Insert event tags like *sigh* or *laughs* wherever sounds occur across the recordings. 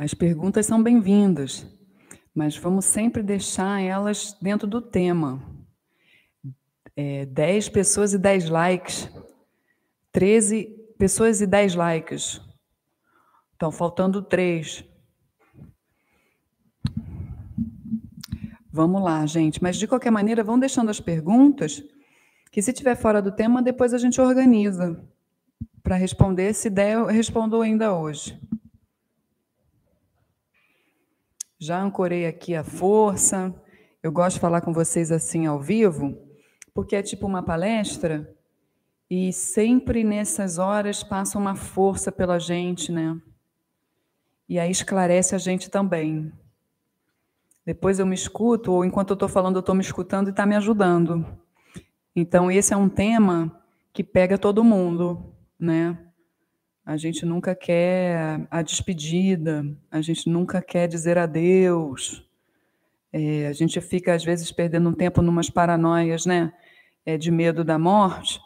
As perguntas são bem-vindas, mas vamos sempre deixar elas dentro do tema. É, 10 pessoas e 10 likes. 13 pessoas e 10 likes. Estão faltando 3. Vamos lá, gente. Mas de qualquer maneira, vão deixando as perguntas, que se tiver fora do tema, depois a gente organiza para responder. Se der, eu respondo ainda hoje. Já ancorei aqui a força. Eu gosto de falar com vocês assim ao vivo, porque é tipo uma palestra e sempre nessas horas passa uma força pela gente, né? E aí esclarece a gente também. Depois eu me escuto, ou enquanto eu estou falando, eu estou me escutando e está me ajudando. Então, esse é um tema que pega todo mundo, né? A gente nunca quer a despedida, a gente nunca quer dizer adeus. É, a gente fica, às vezes, perdendo um tempo numas paranoias, né? É, de medo da morte,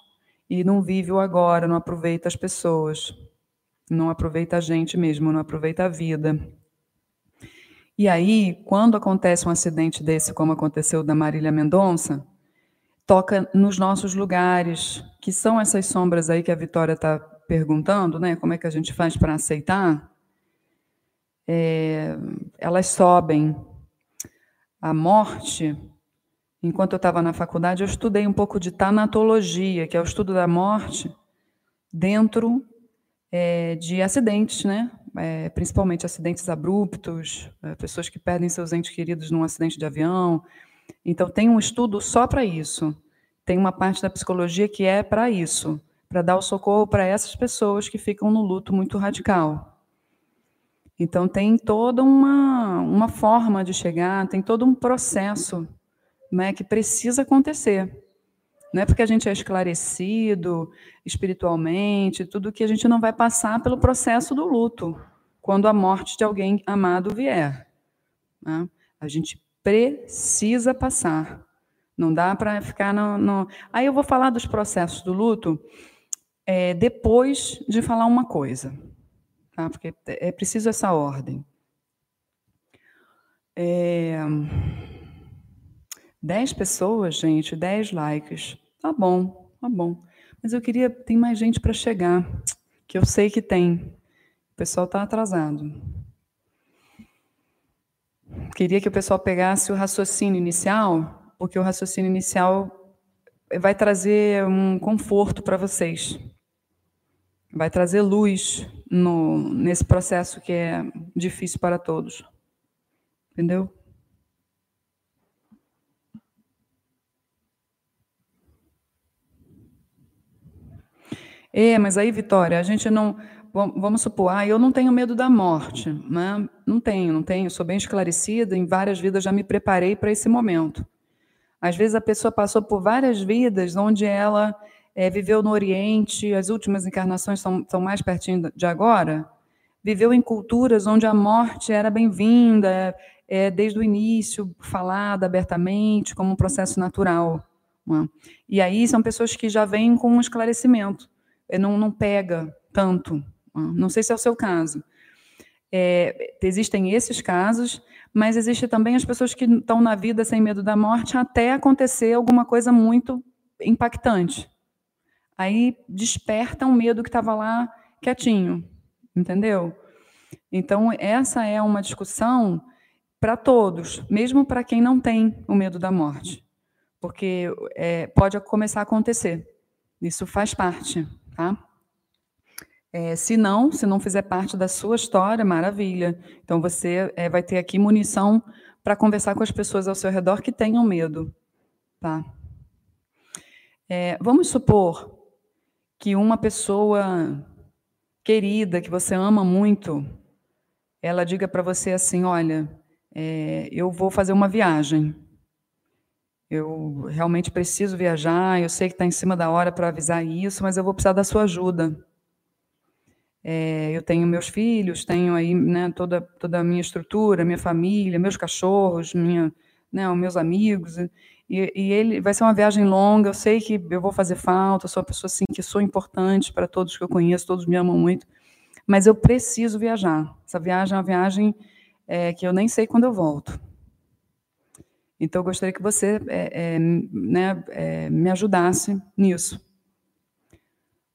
e não vive o agora, não aproveita as pessoas, não aproveita a gente mesmo, não aproveita a vida. E aí, quando acontece um acidente desse, como aconteceu da Marília Mendonça, toca nos nossos lugares, que são essas sombras aí que a Vitória está perguntando, né? Como é que a gente faz para aceitar? É, elas sobem. A morte, enquanto eu estava na faculdade, eu estudei um pouco de tanatologia, que é o estudo da morte dentro é, de acidentes, né? é, principalmente acidentes abruptos, é, pessoas que perdem seus entes queridos num acidente de avião. Então, tem um estudo só para isso. Tem uma parte da psicologia que é para isso, para dar o socorro para essas pessoas que ficam no luto muito radical. Então, tem toda uma, uma forma de chegar, tem todo um processo né, que precisa acontecer. Não é porque a gente é esclarecido espiritualmente, tudo que a gente não vai passar pelo processo do luto, quando a morte de alguém amado vier. Né? A gente precisa passar. Não dá para ficar no, no, Aí eu vou falar dos processos do luto é, depois de falar uma coisa, tá? porque é preciso essa ordem. É... Dez pessoas, gente, dez likes. Tá bom, tá bom. Mas eu queria, tem mais gente para chegar, que eu sei que tem. O pessoal está atrasado. Queria que o pessoal pegasse o raciocínio inicial, porque o raciocínio inicial vai trazer um conforto para vocês. Vai trazer luz no, nesse processo que é difícil para todos. Entendeu? É, mas aí, Vitória, a gente não. Vamos supor, ah, eu não tenho medo da morte, né? Não tenho, não tenho, sou bem esclarecida, em várias vidas já me preparei para esse momento. Às vezes a pessoa passou por várias vidas onde ela é, viveu no Oriente, as últimas encarnações são, são mais pertinho de agora, viveu em culturas onde a morte era bem-vinda, é, é, desde o início, falada abertamente, como um processo natural. Né? E aí são pessoas que já vêm com um esclarecimento. É, não, não pega tanto. Não sei se é o seu caso. É, existem esses casos, mas existe também as pessoas que estão na vida sem medo da morte até acontecer alguma coisa muito impactante. Aí desperta um medo que estava lá quietinho, entendeu? Então, essa é uma discussão para todos, mesmo para quem não tem o medo da morte, porque é, pode começar a acontecer. Isso faz parte. Tá? É, se não, se não fizer parte da sua história, maravilha. Então você é, vai ter aqui munição para conversar com as pessoas ao seu redor que tenham medo. Tá? É, vamos supor que uma pessoa querida, que você ama muito, ela diga para você assim: olha, é, eu vou fazer uma viagem. Eu realmente preciso viajar, eu sei que está em cima da hora para avisar isso, mas eu vou precisar da sua ajuda. É, eu tenho meus filhos, tenho aí né, toda, toda a minha estrutura, minha família, meus cachorros, minha, né, meus amigos. E, e, ele vai ser uma viagem longa, eu sei que eu vou fazer falta, sou uma pessoa assim que sou importante para todos que eu conheço, todos me amam muito. mas eu preciso viajar. Essa viagem é uma viagem é, que eu nem sei quando eu volto. Então, eu gostaria que você é, é, né, é, me ajudasse nisso.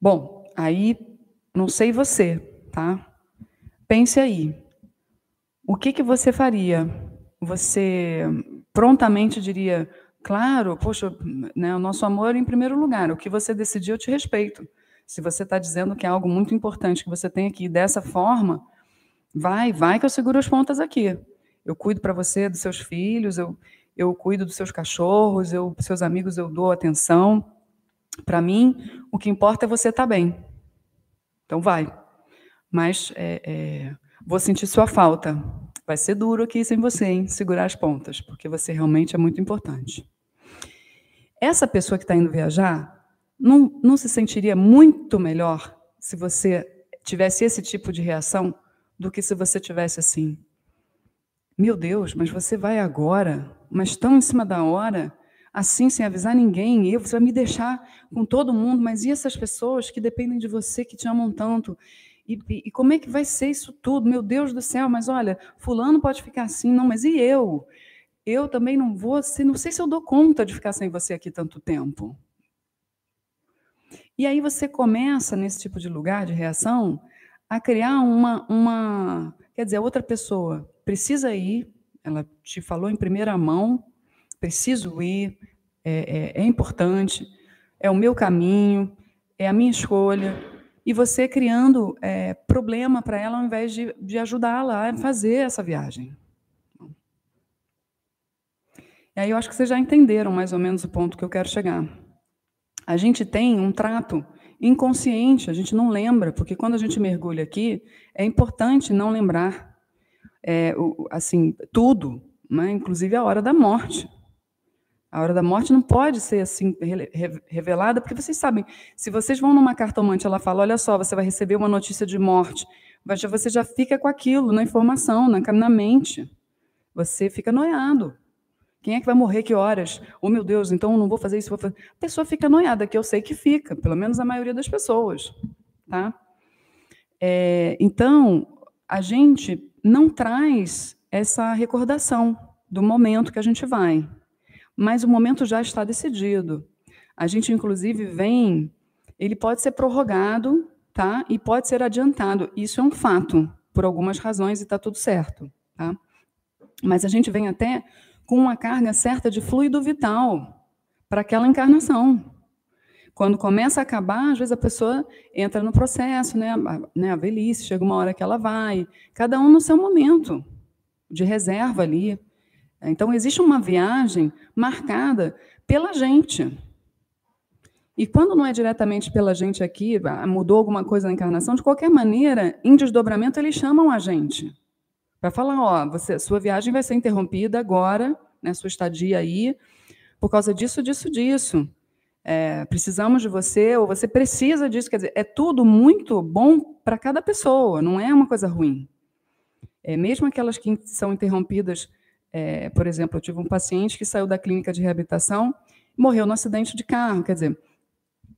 Bom, aí, não sei você, tá? Pense aí. O que, que você faria? Você prontamente diria, claro, poxa, né, o nosso amor em primeiro lugar. O que você decidir, eu te respeito. Se você está dizendo que é algo muito importante que você tem aqui dessa forma, vai, vai que eu seguro as pontas aqui. Eu cuido para você dos seus filhos, eu, eu cuido dos seus cachorros, eu, seus amigos eu dou atenção. Para mim, o que importa é você estar tá bem. Então vai. Mas é, é, vou sentir sua falta. Vai ser duro aqui sem você, hein? Segurar as pontas, porque você realmente é muito importante. Essa pessoa que está indo viajar não, não se sentiria muito melhor se você tivesse esse tipo de reação do que se você tivesse assim. Meu Deus, mas você vai agora, mas tão em cima da hora, assim, sem avisar ninguém, eu, você vai me deixar com todo mundo, mas e essas pessoas que dependem de você, que te amam tanto? E, e, como é que vai ser isso tudo? Meu Deus do céu, mas olha, fulano pode ficar assim, não, mas e eu? Eu também não vou, se, não sei se eu dou conta de ficar sem você aqui tanto tempo. E aí você começa, nesse tipo de lugar de reação, a criar uma, uma. Quer dizer, outra pessoa precisa ir, ela te falou em primeira mão, preciso ir, é, é, é importante, é o meu caminho, é a minha escolha. E você criando é, problema para ela ao invés de, de ajudá-la a fazer essa viagem. E aí eu acho que vocês já entenderam mais ou menos o ponto que eu quero chegar. A gente tem um trato inconsciente, a gente não lembra, porque quando a gente mergulha aqui, é importante não lembrar, é, assim, tudo, né? inclusive a hora da morte. A hora da morte não pode ser assim revelada, porque vocês sabem, se vocês vão numa cartomante, ela fala, olha só, você vai receber uma notícia de morte, você já fica com aquilo na informação, na mente. Você fica noiado. Quem é que vai morrer que horas? Oh, meu Deus, então não vou fazer isso. Vou fazer... A pessoa fica noiada, que eu sei que fica, pelo menos a maioria das pessoas. Tá? É, então, a gente não traz essa recordação do momento que a gente vai, mas o momento já está decidido. A gente, inclusive, vem, ele pode ser prorrogado tá? e pode ser adiantado. Isso é um fato, por algumas razões, e está tudo certo. Tá? Mas a gente vem até com uma carga certa de fluido vital para aquela encarnação. Quando começa a acabar, às vezes a pessoa entra no processo, né? A, né? a velhice, chega uma hora que ela vai, cada um no seu momento de reserva ali. Então, existe uma viagem marcada pela gente. E quando não é diretamente pela gente aqui, mudou alguma coisa na encarnação, de qualquer maneira, em desdobramento, eles chamam a gente. Para falar, ó, você, sua viagem vai ser interrompida agora, né, sua estadia aí, por causa disso, disso, disso. É, precisamos de você, ou você precisa disso. Quer dizer, é tudo muito bom para cada pessoa, não é uma coisa ruim. É, mesmo aquelas que são interrompidas, é, por exemplo, eu tive um paciente que saiu da clínica de reabilitação e morreu no acidente de carro. Quer dizer,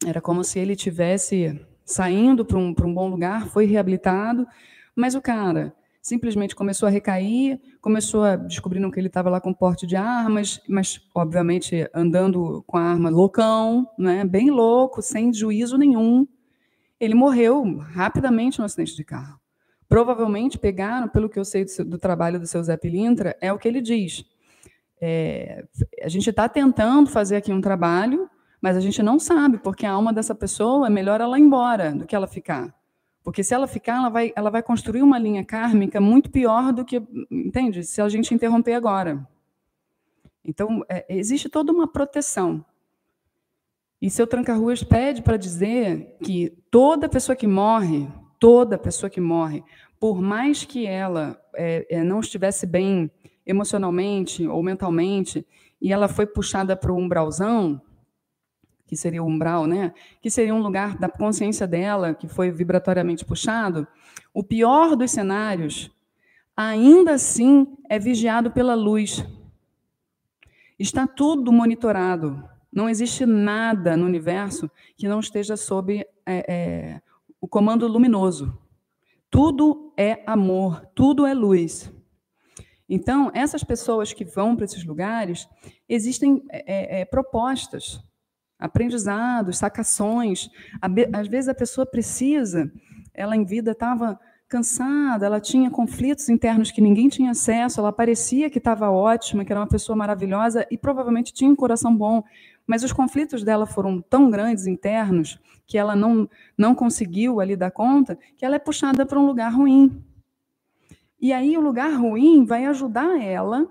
era como se ele tivesse saindo para um, um bom lugar, foi reabilitado, mas o cara simplesmente começou a recair, começou a descobrindo que ele estava lá com porte de armas, mas obviamente andando com a arma loucão, né, bem louco, sem juízo nenhum. Ele morreu rapidamente no acidente de carro. Provavelmente pegaram, pelo que eu sei do, do trabalho do seu Zé Pilintra, é o que ele diz. É, a gente está tentando fazer aqui um trabalho, mas a gente não sabe, porque a alma dessa pessoa é melhor ela ir embora do que ela ficar. Porque se ela ficar, ela vai, ela vai construir uma linha kármica muito pior do que, entende? Se a gente interromper agora. Então, é, existe toda uma proteção. E seu Tranca-Ruas pede para dizer que toda pessoa que morre, toda pessoa que morre, por mais que ela é, é, não estivesse bem emocionalmente ou mentalmente, e ela foi puxada para o umbralzão, que seria o umbral, né? que seria um lugar da consciência dela, que foi vibratoriamente puxado, o pior dos cenários, ainda assim é vigiado pela luz. Está tudo monitorado. Não existe nada no universo que não esteja sob é, é, o comando luminoso. Tudo é amor, tudo é luz. Então, essas pessoas que vão para esses lugares, existem é, é, é propostas, aprendizados, sacações. Às vezes a pessoa precisa, ela em vida estava cansada, ela tinha conflitos internos que ninguém tinha acesso, ela parecia que estava ótima, que era uma pessoa maravilhosa e provavelmente tinha um coração bom, mas os conflitos dela foram tão grandes internos que ela não, não conseguiu ali dar conta, que ela é puxada para um lugar ruim. E aí o lugar ruim vai ajudar ela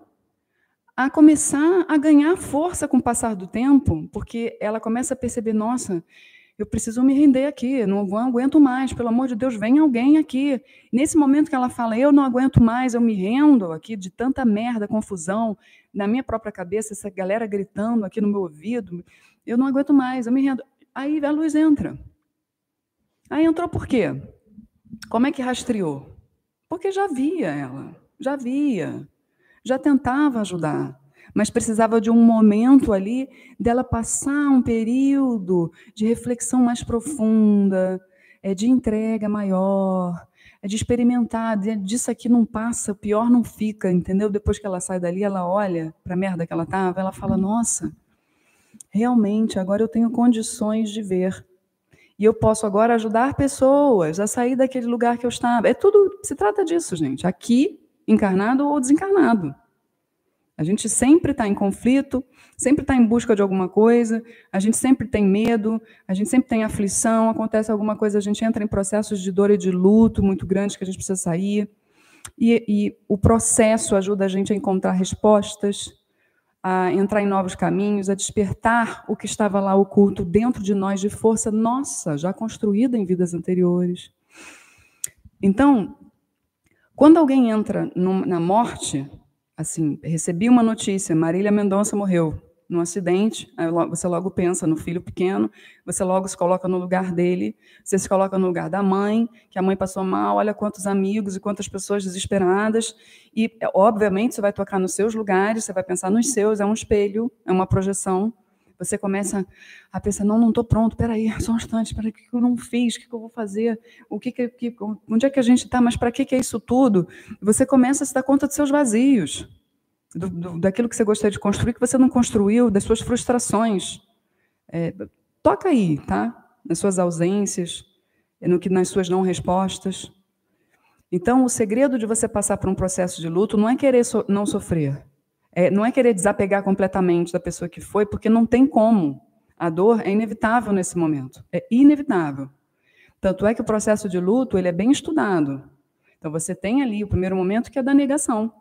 a começar a ganhar força com o passar do tempo, porque ela começa a perceber, nossa, eu preciso me render aqui, não aguento mais, pelo amor de Deus, vem alguém aqui. Nesse momento que ela fala, eu não aguento mais, eu me rendo aqui de tanta merda, confusão, na minha própria cabeça, essa galera gritando aqui no meu ouvido, eu não aguento mais, eu me rendo. Aí a luz entra. Aí entrou por quê? Como é que rastreou? Porque já via ela, já via, já tentava ajudar, mas precisava de um momento ali dela passar um período de reflexão mais profunda, é, de entrega maior, é de experimentar, de, disso aqui não passa, o pior não fica, entendeu? Depois que ela sai dali, ela olha para a merda que ela estava, ela fala: Nossa, realmente, agora eu tenho condições de ver. E eu posso agora ajudar pessoas a sair daquele lugar que eu estava. É tudo, se trata disso, gente. Aqui, encarnado ou desencarnado. A gente sempre está em conflito, sempre está em busca de alguma coisa, a gente sempre tem medo, a gente sempre tem aflição, acontece alguma coisa, a gente entra em processos de dor e de luto muito grandes que a gente precisa sair. E, e o processo ajuda a gente a encontrar respostas, a entrar em novos caminhos, a despertar o que estava lá oculto dentro de nós de força nossa, já construída em vidas anteriores. Então, quando alguém entra na morte, assim, recebi uma notícia, Marília Mendonça morreu num acidente, você logo pensa no filho pequeno, você logo se coloca no lugar dele, você se coloca no lugar da mãe, que a mãe passou mal, olha quantos amigos e quantas pessoas desesperadas, e obviamente você vai tocar nos seus lugares, você vai pensar nos seus, é um espelho, é uma projeção, você começa a pensar, não, não estou pronto, peraí, *laughs* só um instante, peraí, o que eu não fiz, o que eu vou fazer, o que, que onde é que a gente está, mas para que, que é isso tudo? Você começa a se dar conta dos seus vazios, do, do, daquilo que você gostaria de construir, que você não construiu, das suas frustrações. É, toca aí, tá? Nas suas ausências, no que nas suas não respostas. Então, o segredo de você passar por um processo de luto não é querer so, não sofrer, é, não é querer desapegar completamente da pessoa que foi, porque não tem como. A dor é inevitável nesse momento, é inevitável. Tanto é que o processo de luto ele é bem estudado. Então, você tem ali o primeiro momento que é da negação.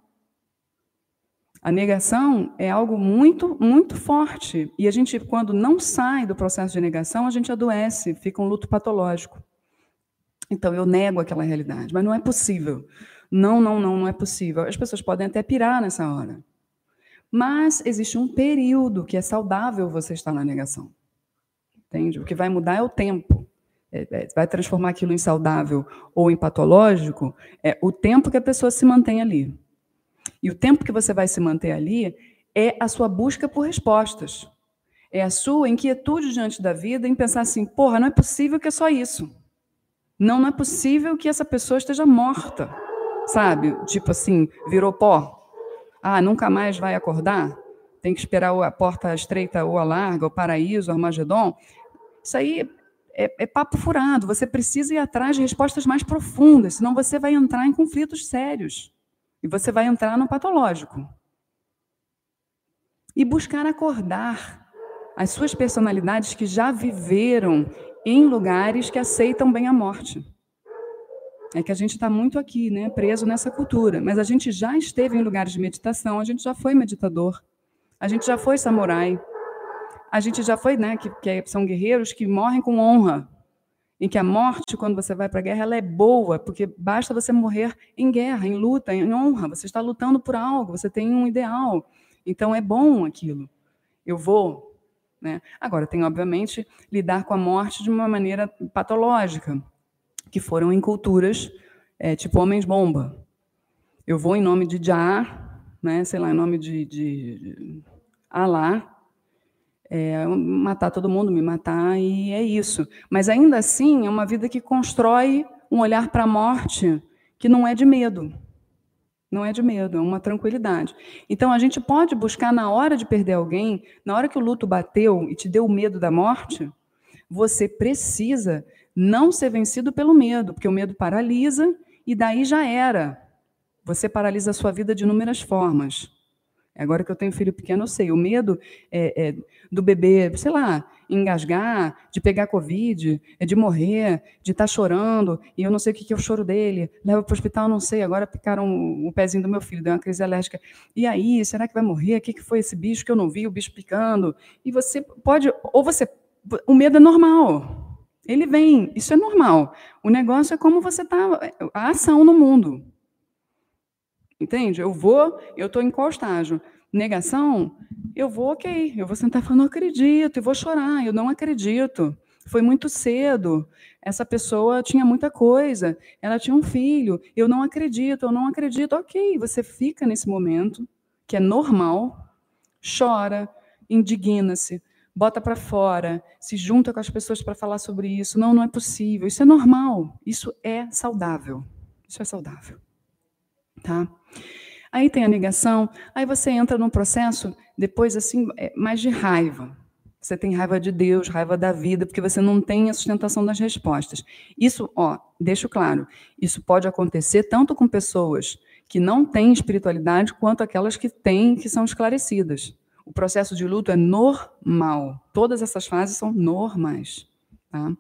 A negação é algo muito, muito forte. E a gente, quando não sai do processo de negação, a gente adoece, fica um luto patológico. Então, eu nego aquela realidade, mas não é possível. Não, não, não, não é possível. As pessoas podem até pirar nessa hora. Mas existe um período que é saudável você estar na negação. Entende? O que vai mudar é o tempo. É, é, vai transformar aquilo em saudável ou em patológico, é o tempo que a pessoa se mantém ali. E o tempo que você vai se manter ali é a sua busca por respostas. É a sua inquietude diante da vida em pensar assim: porra, não é possível que é só isso. Não, não é possível que essa pessoa esteja morta. Sabe? Tipo assim, virou pó. Ah, nunca mais vai acordar? Tem que esperar a porta estreita ou a larga, o paraíso, o Armagedon. Isso aí é, é, papo furado. Você precisa ir atrás de respostas mais profundas, senão você vai entrar em conflitos sérios. E você vai entrar no patológico. E buscar acordar as suas personalidades que já viveram em lugares que aceitam bem a morte. É que a gente está muito aqui, né, preso nessa cultura. Mas a gente já esteve em lugares de meditação, a gente já foi meditador, a gente já foi samurai, a gente já foi, né, que, que são guerreiros que morrem com honra, em que a morte, quando você vai para a guerra, ela é boa, porque basta você morrer em guerra, em luta, em honra. Você está lutando por algo, você tem um ideal. Então é bom aquilo. Eu vou. Né? Agora, tem, obviamente, lidar com a morte de uma maneira patológica, que foram em culturas é, tipo homens-bomba. Eu vou em nome de Jah, né, sei lá, em nome de, de, Alá, é, matar todo mundo, me matar, e é isso. Mas ainda assim, é uma vida que constrói um olhar para a morte que não é de medo. Não é de medo, é uma tranquilidade. Então, a gente pode buscar, na hora de perder alguém, na hora que o luto bateu e te deu medo da morte, você precisa não ser vencido pelo medo, porque o medo paralisa e daí já era. Você paralisa a sua vida de inúmeras formas. Agora que eu tenho filho pequeno, eu sei. O medo é, é do bebê, sei lá, engasgar, de pegar Covid, é de morrer, de estar tá chorando, e eu não sei o que, que é o choro dele. Leva para o hospital, não sei. Agora picaram o pezinho do meu filho, deu uma crise alérgica. E aí, será que vai morrer? O que, que foi esse bicho que eu não vi? O bicho picando. E você pode. Ou você. O medo é normal. Ele vem, isso é normal. O negócio é como você está. A ação no mundo. Entende? Eu vou, eu estou em qual estágio? Negação, eu vou, ok, eu vou sentar e não acredito, e vou chorar, eu não acredito. Foi muito cedo, essa pessoa tinha muita coisa, ela tinha um filho, eu não acredito, eu não acredito. Ok, você fica nesse momento, que é normal, chora, indigna-se, bota para fora, se junta com as pessoas para falar sobre isso. Não, não é possível. Isso é normal. Isso é saudável. Isso é saudável. Tá? Aí tem a negação, aí você entra num processo depois assim é, mais de raiva. Você tem raiva de Deus, raiva da vida, porque você não tem a sustentação das respostas. Isso, ó, deixo claro, isso pode acontecer tanto com pessoas que não têm espiritualidade quanto aquelas que têm, que são esclarecidas. O processo de luto é normal. Todas essas fases são normais, tá?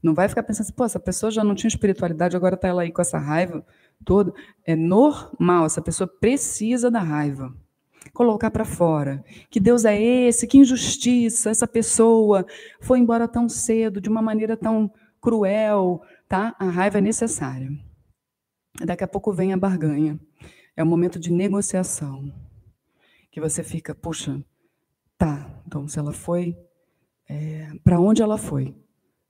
Não vai ficar pensando assim, pô, essa pessoa já não tinha espiritualidade, agora está ela aí com essa raiva todo é normal, essa pessoa precisa da raiva. Colocar para fora. Que Deus é esse, que injustiça, essa pessoa foi embora tão cedo, de uma maneira tão cruel, tá? A raiva é necessária. Daqui a pouco vem a barganha. É o momento de negociação. Que você fica, puxa, tá, então se ela foi, é, para onde ela foi?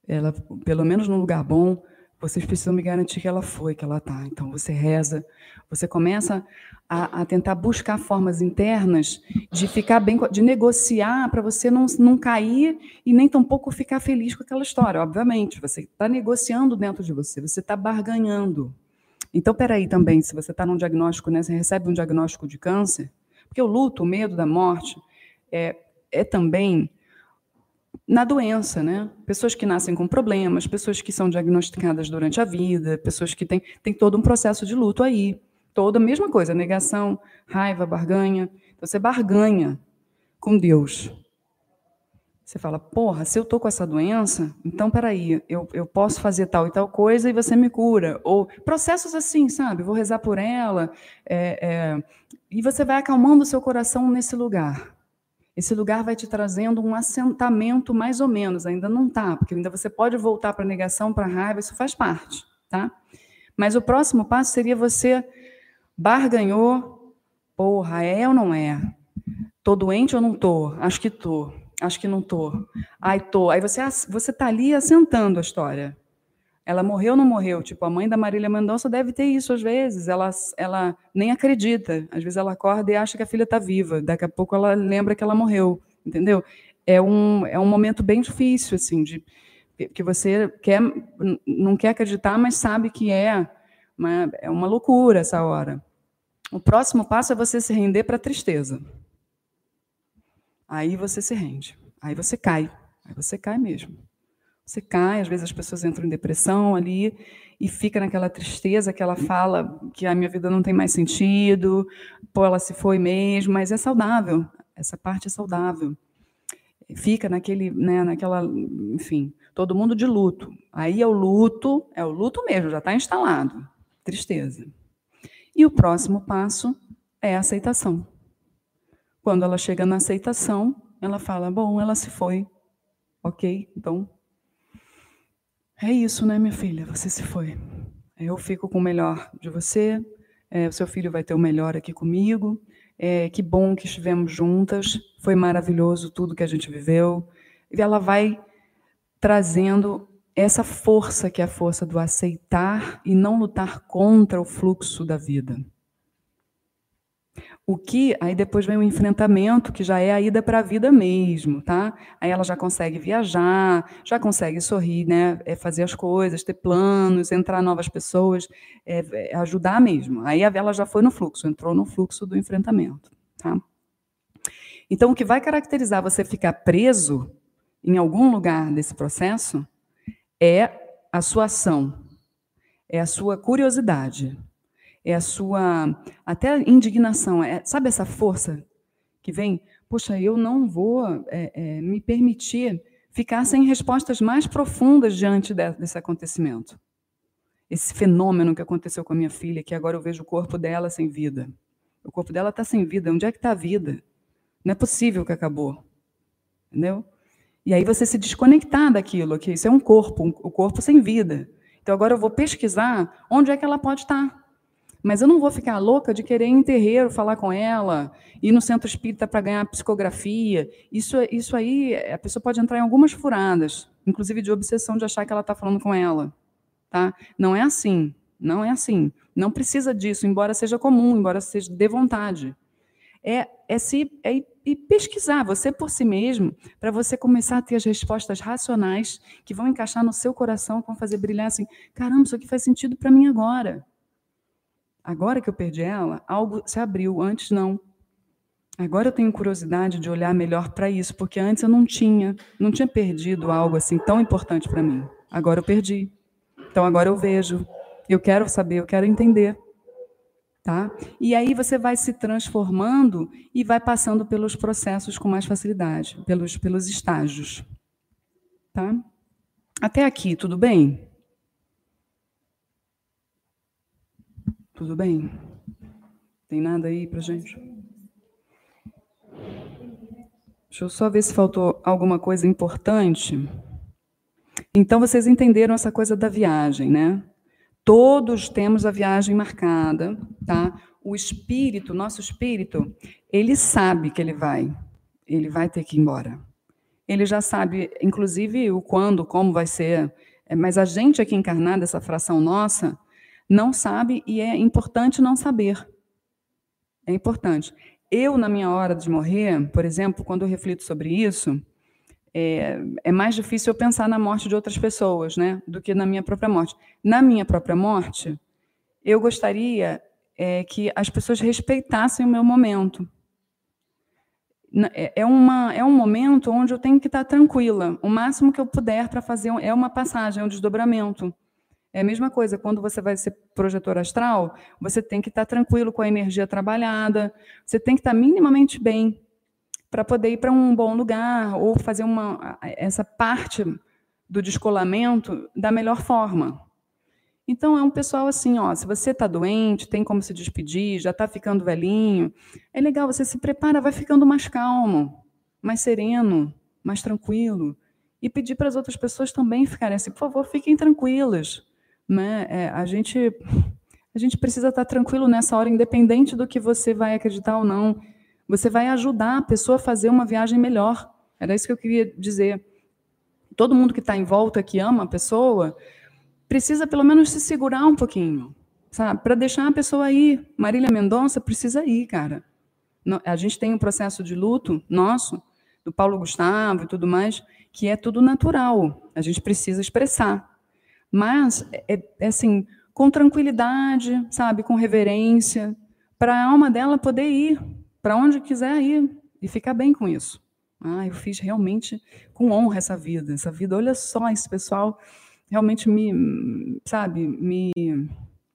Ela, pelo menos num lugar bom, vocês precisam me garantir que ela foi, que ela está. Então você reza, você começa a, a, tentar buscar formas internas de ficar bem, de negociar para você não, não cair e nem tampouco ficar feliz com aquela história. Obviamente, você está negociando dentro de você, você está barganhando. Então, peraí também, se você está num diagnóstico, né, você recebe um diagnóstico de câncer, porque o luto, o medo da morte, é, é também na doença, né? Pessoas que nascem com problemas, pessoas que são diagnosticadas durante a vida, pessoas que têm, têm todo um processo de luto aí. Toda a mesma coisa, negação, raiva, barganha. Então, você barganha com Deus. Você fala, porra, se eu tô com essa doença, então peraí, eu, eu posso fazer tal e tal coisa e você me cura. Ou processos assim, sabe? Vou rezar por ela. É, é, e você vai acalmando o seu coração nesse lugar. Esse lugar vai te trazendo um assentamento mais ou menos, ainda não tá, porque ainda você pode voltar para negação, para raiva, isso faz parte, tá? Mas o próximo passo seria você barganhou, porra, é ou não é? Tô doente ou não tô? Acho que tô. Acho que não tô. Ai, tô. Aí você você tá ali assentando a história. Ela morreu ou não morreu? Tipo, a mãe da Marília Mendonça deve ter isso às vezes. Ela, ela nem acredita. Às vezes ela acorda e acha que a filha está viva. Daqui a pouco ela lembra que ela morreu. Entendeu? É um, é um momento bem difícil, assim, de que você quer, não quer acreditar, mas sabe que é uma, é uma loucura essa hora. O próximo passo é você se render para a tristeza. Aí você se rende. Aí você cai. Aí você cai mesmo. Você cai, às vezes as pessoas entram em depressão ali e fica naquela tristeza que ela fala que a minha vida não tem mais sentido, pô, ela se foi mesmo, mas é saudável, essa parte é saudável. Fica naquele, né, naquela, enfim, todo mundo de luto. Aí é o luto, é o luto mesmo, já está instalado, tristeza. E o próximo passo é a aceitação. Quando ela chega na aceitação, ela fala: Bom, ela se foi, ok, então é isso, né, minha filha? Você se foi. Eu fico com o melhor de você. É, o seu filho vai ter o melhor aqui comigo. É, que bom que estivemos juntas. Foi maravilhoso tudo que a gente viveu. E ela vai trazendo essa força que é a força do aceitar e não lutar contra o fluxo da vida. O que aí depois vem o enfrentamento, que já é a ida para a vida mesmo, tá? Aí ela já consegue viajar, já consegue sorrir, né? É fazer as coisas, ter planos, entrar novas pessoas, é, é ajudar mesmo. Aí ela já foi no fluxo, entrou no fluxo do enfrentamento, tá? Então o que vai caracterizar você ficar preso em algum lugar desse processo é a sua ação, é a sua curiosidade, é a sua até indignação, é, sabe essa força que vem? Poxa, eu não vou é, é, me permitir ficar sem respostas mais profundas diante de, desse acontecimento. Esse fenômeno que aconteceu com a minha filha, que agora eu vejo o corpo dela sem vida. O corpo dela está sem vida. Onde é que está a vida? Não é possível que acabou. Entendeu? E aí você se desconectar daquilo, que isso é um corpo, um, o corpo sem vida. Então agora eu vou pesquisar onde é que ela pode estar. Mas eu não vou ficar louca de querer em terreiro falar com ela, ir no centro espírita para ganhar psicografia. Isso, isso aí, a pessoa pode entrar em algumas furadas, inclusive de obsessão de achar que ela está falando com ela. Tá? Não é assim, não é assim. Não precisa disso, embora seja comum, embora seja de vontade. É, é, se, é e pesquisar você por si mesmo, para você começar a ter as respostas racionais que vão encaixar no seu coração, que vão fazer brilhar assim: caramba, isso aqui faz sentido para mim agora. Agora que eu perdi ela, algo se abriu, antes não. Agora eu tenho curiosidade de olhar melhor para isso, porque antes eu não tinha, não tinha perdido algo assim tão importante para mim. Agora eu perdi. Então agora eu vejo, eu quero saber, eu quero entender. Tá? E aí você vai se transformando e vai passando pelos processos com mais facilidade, pelos, pelos estágios. Tá? Até aqui, tudo bem? Tudo bem? Tem nada aí para gente? Deixa eu só ver se faltou alguma coisa importante. Então, vocês entenderam essa coisa da viagem, né? Todos temos a viagem marcada, tá? O espírito, nosso espírito, ele sabe que ele vai, ele vai ter que ir embora. Ele já sabe, inclusive, o quando, como vai ser. É, mas a gente aqui encarnada, essa fração nossa, não sabe e é importante não saber. É importante. Eu, na minha hora de morrer, por exemplo, quando eu reflito sobre isso, é, é, mais difícil eu pensar na morte de outras pessoas, né, do que na minha própria morte. Na minha própria morte, eu gostaria é, que as pessoas respeitassem o meu momento. É, é, uma, é um momento onde eu tenho que estar tranquila, o máximo que eu puder para fazer é uma passagem, é um desdobramento. É a mesma coisa, quando você vai ser projetor astral, você tem que estar tranquilo com a energia trabalhada, você tem que estar minimamente bem, para poder ir para um bom lugar ou fazer uma, essa parte do descolamento da melhor forma. Então, é um pessoal assim, ó, se você está doente, tem como se despedir, já está ficando velhinho, é legal, você se prepara, vai ficando mais calmo, mais sereno, mais tranquilo. E pedir para as outras pessoas também ficarem assim, por favor, fiquem tranquilas. Né? É, a, gente, a gente precisa estar tranquilo nessa hora, independente do que você vai acreditar ou não. Você vai ajudar a pessoa a fazer uma viagem melhor. Era isso que eu queria dizer. Todo mundo que está em volta, que ama a pessoa, precisa pelo menos se segurar um pouquinho, sabe? Para deixar a pessoa ir. Marília Mendonça precisa ir, cara. A gente tem um processo de luto nosso, do Paulo Gustavo e tudo mais, que é tudo natural. A gente precisa expressar. Mas, é, é assim, com tranquilidade, sabe? Com reverência, para a alma dela poder ir para onde quiser ir e ficar bem com isso. Ah, eu fiz realmente com honra essa vida, essa vida. Olha só, esse pessoal realmente me, sabe, me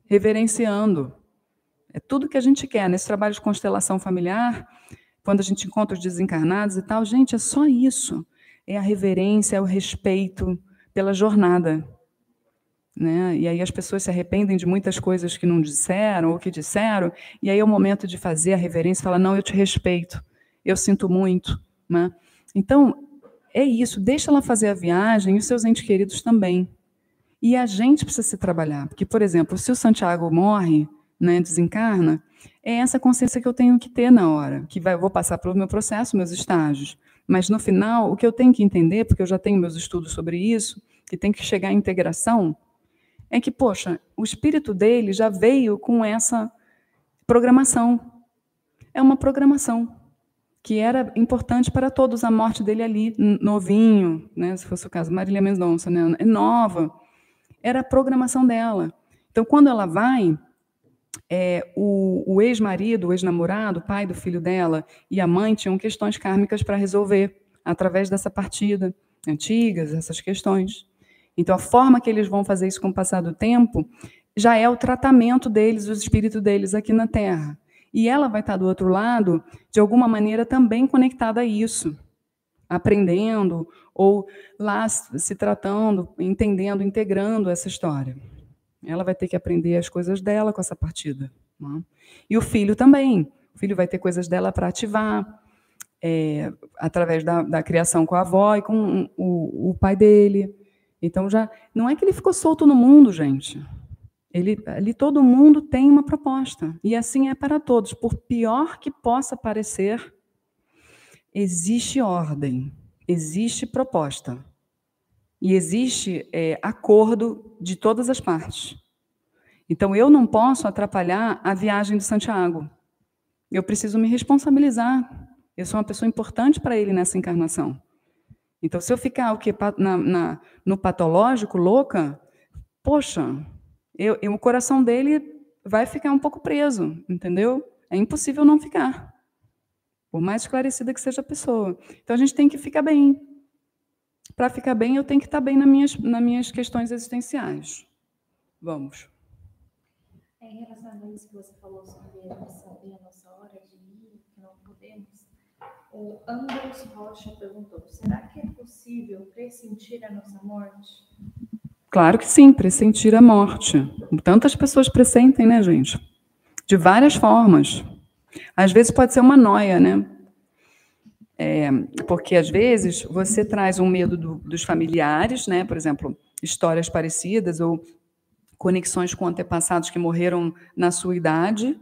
reverenciando. É tudo que a gente quer nesse trabalho de constelação familiar, quando a gente encontra os desencarnados e tal. Gente, é só isso. É a reverência, é o respeito pela jornada. Né? E aí as pessoas se arrependem de muitas coisas que não disseram ou que disseram, e aí é o momento de fazer a reverência e falar: não, eu te respeito, eu sinto muito. Né? Então, é isso, deixa ela fazer a viagem e os seus entes queridos também. E a gente precisa se trabalhar, porque, por exemplo, se o Santiago morre, né, desencarna, é essa consciência que eu tenho que ter na hora, que vai, eu vou passar pelo meu processo, meus estágios. Mas no final, o que eu tenho que entender, porque eu já tenho meus estudos sobre isso, que tem que chegar à integração, é que, poxa, o espírito dele já veio com essa programação. é uma programação que era importante para todos a morte dele ali, novinho, né? Se fosse o caso, Marília Mendonça, né? É nova. Era a programação dela. Então, quando ela vai, é, o, o ex-marido, o ex-namorado, o pai do filho dela e a mãe tinham questões kármicas para resolver através dessa partida, antigas, essas questões. Então, a forma que eles vão fazer isso com o passar do tempo já é o tratamento deles, o espírito deles aqui na Terra. E ela vai estar do outro lado, de alguma maneira, também conectada a isso, aprendendo ou lá se tratando, entendendo, integrando essa história. Ela vai ter que aprender as coisas dela com essa partida. Né? E o filho também. O filho vai ter coisas dela para ativar, é, através da, da, criação com a avó e com o, o pai dele. Então já não é que ele ficou solto no mundo, gente. Ele, ali todo mundo tem uma proposta. E assim é para todos. Por pior que possa parecer, existe ordem, existe proposta. E existe é, acordo de todas as partes. Então eu não posso atrapalhar a viagem de Santiago. Eu preciso me responsabilizar. Eu sou uma pessoa importante para ele nessa encarnação. Então, se eu ficar o quê? Na, na, no patológico, louca, poxa, eu, eu, o coração dele vai ficar um pouco preso, entendeu? É impossível não ficar, por mais esclarecida que seja a pessoa. Então a gente tem que ficar bem. Para ficar bem, eu tenho que estar bem nas minhas, nas minhas questões existenciais. Vamos. É, em relação a isso que você falou sobre a a nossa hora de ir, que não podemos, o Andros Rocha perguntou: será que é possível pressentir a nossa morte? Claro que sim, pressentir a morte. Tantas pessoas pressentem, né, gente? De várias formas. Às vezes pode ser uma noia, né? É, porque às vezes você traz um medo do, dos familiares, né? Por exemplo, histórias parecidas ou conexões com antepassados que morreram na sua idade,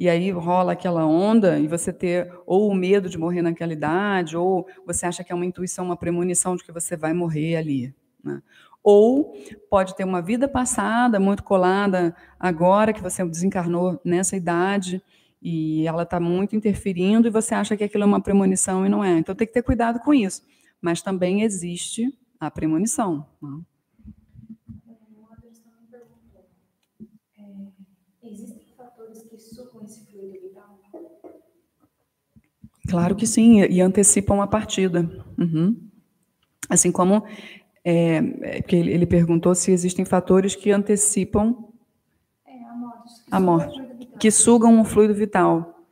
e aí rola aquela onda e você ter ou o medo de morrer naquela idade, ou você acha que é uma intuição, uma premonição de que você vai morrer ali. Né? Ou pode ter uma vida passada muito colada agora que você desencarnou nessa idade e ela está muito interferindo e você acha que aquilo é uma premonição e não é. Então tem que ter cuidado com isso. Mas também existe a premonição. Né? Claro que sim, e antecipam a partida. Uhum. Assim como é, é, que ele perguntou se existem fatores que antecipam é, a morte, que, a morte, que sugam o fluido vital.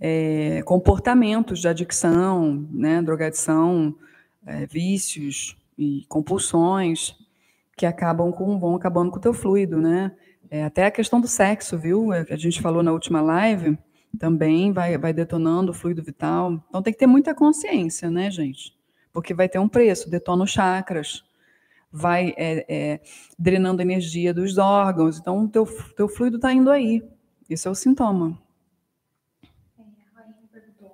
É, comportamentos de adicção, né, drogadição, é, vícios e compulsões que acabam com vão acabando com o teu fluido, né? É, até a questão do sexo, viu? A gente falou na última live, também vai, vai detonando o fluido vital. Então tem que ter muita consciência, né, gente? Porque vai ter um preço, detona os chakras, vai é, é, drenando energia dos órgãos. Então, o teu, teu fluido está indo aí. Esse é o sintoma. É, a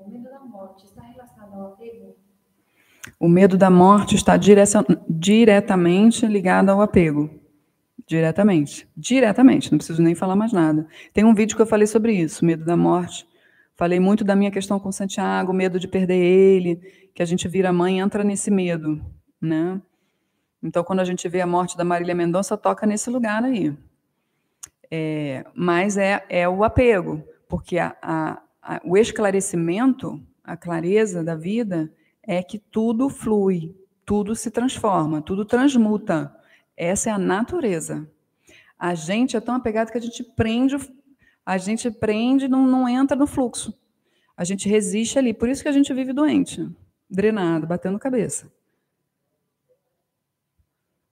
o medo da morte está relacionado ao apego? O medo da morte está diretamente ligado ao apego. Diretamente. Diretamente, não preciso nem falar mais nada. Tem um vídeo que eu falei sobre isso, medo da morte. Falei muito da minha questão com Santiago, medo de perder ele, que a gente vira mãe entra nesse medo, né? Então, quando a gente vê a morte da Marília Mendonça, toca nesse lugar aí. É, mas é, é o apego, porque a, a, a, o esclarecimento, a clareza da vida, é que tudo flui, tudo se transforma, tudo transmuta. Essa é a natureza. A gente é tão apegado que a gente prende, a gente prende, não, não entra no fluxo. A gente resiste ali. Por isso que a gente vive doente, drenado, batendo cabeça.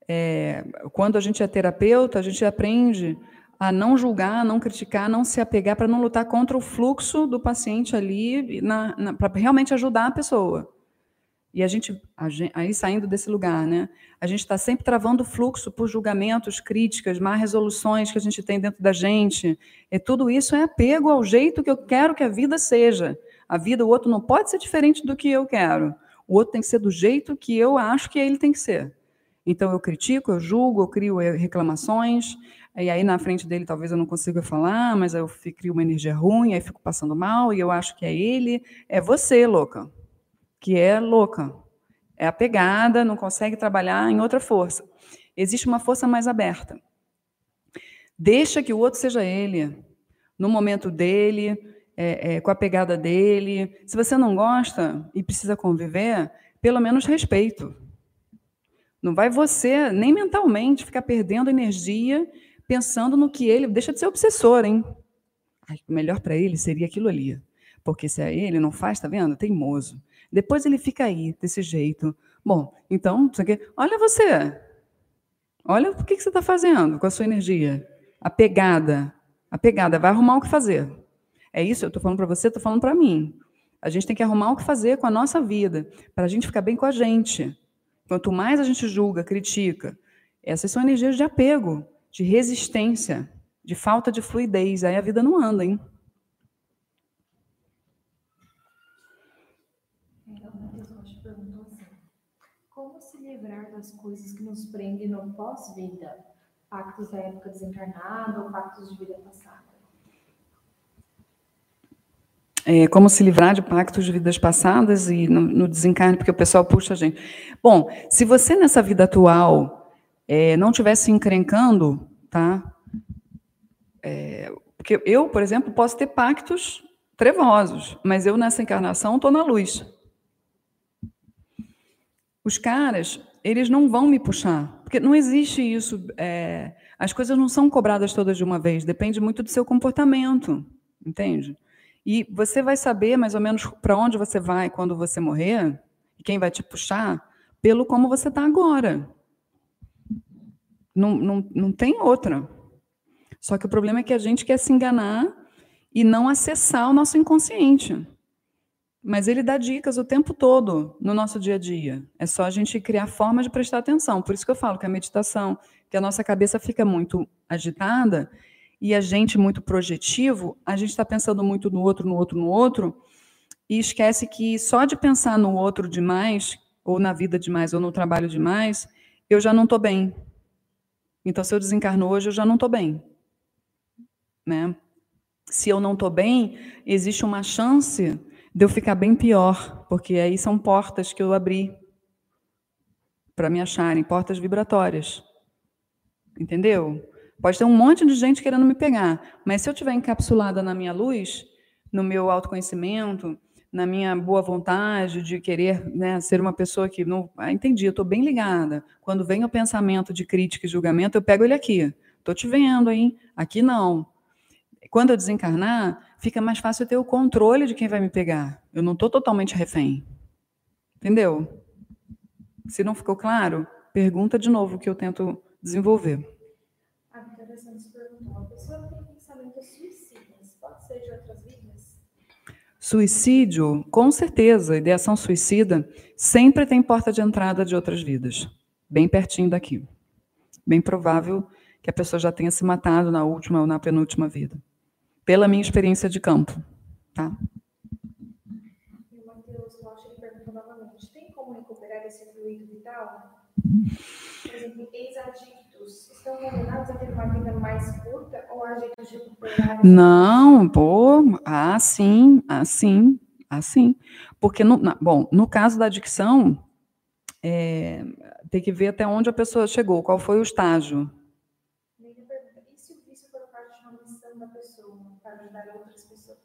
É, quando a gente é terapeuta, a gente aprende a não julgar, a não criticar, a não se apegar para não lutar contra o fluxo do paciente ali, para realmente ajudar a pessoa. E a gente, a gente, aí saindo desse lugar, né? A gente está sempre travando o fluxo por julgamentos, críticas, má resoluções que a gente tem dentro da gente. E tudo isso é apego ao jeito que eu quero que a vida seja. A vida, o outro não pode ser diferente do que eu quero. O outro tem que ser do jeito que eu acho que ele tem que ser. Então eu critico, eu julgo, eu crio reclamações, E aí na frente dele talvez eu não consiga falar, mas eu crio uma energia ruim, aí fico passando mal e eu acho que é ele. É você, louca, que é louca. É apegada, não consegue trabalhar em outra força. Existe uma força mais aberta. Deixa que o outro seja ele, no momento dele, é, é, com a pegada dele. Se você não gosta e precisa conviver, pelo menos respeito. Não vai você, nem mentalmente, ficar perdendo energia pensando no que ele. Deixa de ser obsessor, hein? O melhor para ele seria aquilo ali. Porque se é ele não faz, tá vendo? Teimoso. Depois ele fica aí, desse jeito. Bom, então, olha você. Olha o que você está fazendo com a sua energia. A pegada. A pegada. Vai arrumar o que fazer. É isso, eu estou falando para você, estou falando para mim. A gente tem que arrumar o que fazer com a nossa vida, para a gente ficar bem com a gente. Quanto mais a gente julga, critica, essas são energias de apego, de resistência, de falta de fluidez. Aí a vida não anda, hein? Como livrar das coisas que nos prendem no pós-vida? Pactos da época desencarnada ou pactos de vida passada? É, como se livrar de pactos de vidas passadas e no, no, desencarne, porque o pessoal puxa a gente. Bom, se você nessa vida atual é, não tivesse encrencando, tá? É, porque eu, por exemplo, posso ter pactos trevosos, mas eu nessa encarnação estou na luz. Os caras, eles não vão me puxar, porque não existe isso. É, as coisas não são cobradas todas de uma vez, depende muito do seu comportamento, entende? E você vai saber mais ou menos para onde você vai quando você morrer, e quem vai te puxar, pelo como você está agora. Não, não, não tem outra. Só que o problema é que a gente quer se enganar e não acessar o nosso inconsciente. Mas ele dá dicas o tempo todo no nosso dia a dia. É só a gente criar formas de prestar atenção. Por isso que eu falo que a meditação, que a nossa cabeça fica muito agitada e a gente muito projetivo, a gente está pensando muito no outro, no outro, no outro, e esquece que só de pensar no outro demais, ou na vida demais, ou no trabalho demais, eu já não estou bem. Então, se eu desencarno hoje, eu já não estou bem. Né? Se eu não estou bem, existe uma chance de eu ficar bem pior, porque aí são portas que eu abri para me acharem, portas vibratórias. Entendeu? Pode ter um monte de gente querendo me pegar, mas se eu estiver encapsulada na minha luz, no meu autoconhecimento, na minha boa vontade de querer né, ser uma pessoa que não. Ah, entendi, eu estou bem ligada. Quando vem o pensamento de crítica e julgamento, eu pego ele aqui. Estou te vendo, hein? Aqui não. Quando eu desencarnar, fica mais fácil eu ter o controle de quem vai me pegar. Eu não estou totalmente refém. Entendeu? Se não ficou claro, pergunta de novo que eu tento desenvolver. Suicídio, com certeza, ideação suicida sempre tem porta de entrada de outras vidas, bem pertinho daqui. Bem provável que a pessoa já tenha se matado na última ou na penúltima vida, pela minha experiência de campo, tá? E o Matheus Rocha pergunta novamente: tem como recuperar esse fluido vital? Por exemplo, ex-adictos estão condenados a ter uma vida mais curta ou há jeito de recuperar? Não, pô, ah, sim, assim, assim. Porque, no, na, bom, no caso da adicção, é, tem que ver até onde a pessoa chegou, qual foi o estágio. E se o vício for parte de uma missão da pessoa, para ajudar outras pessoas?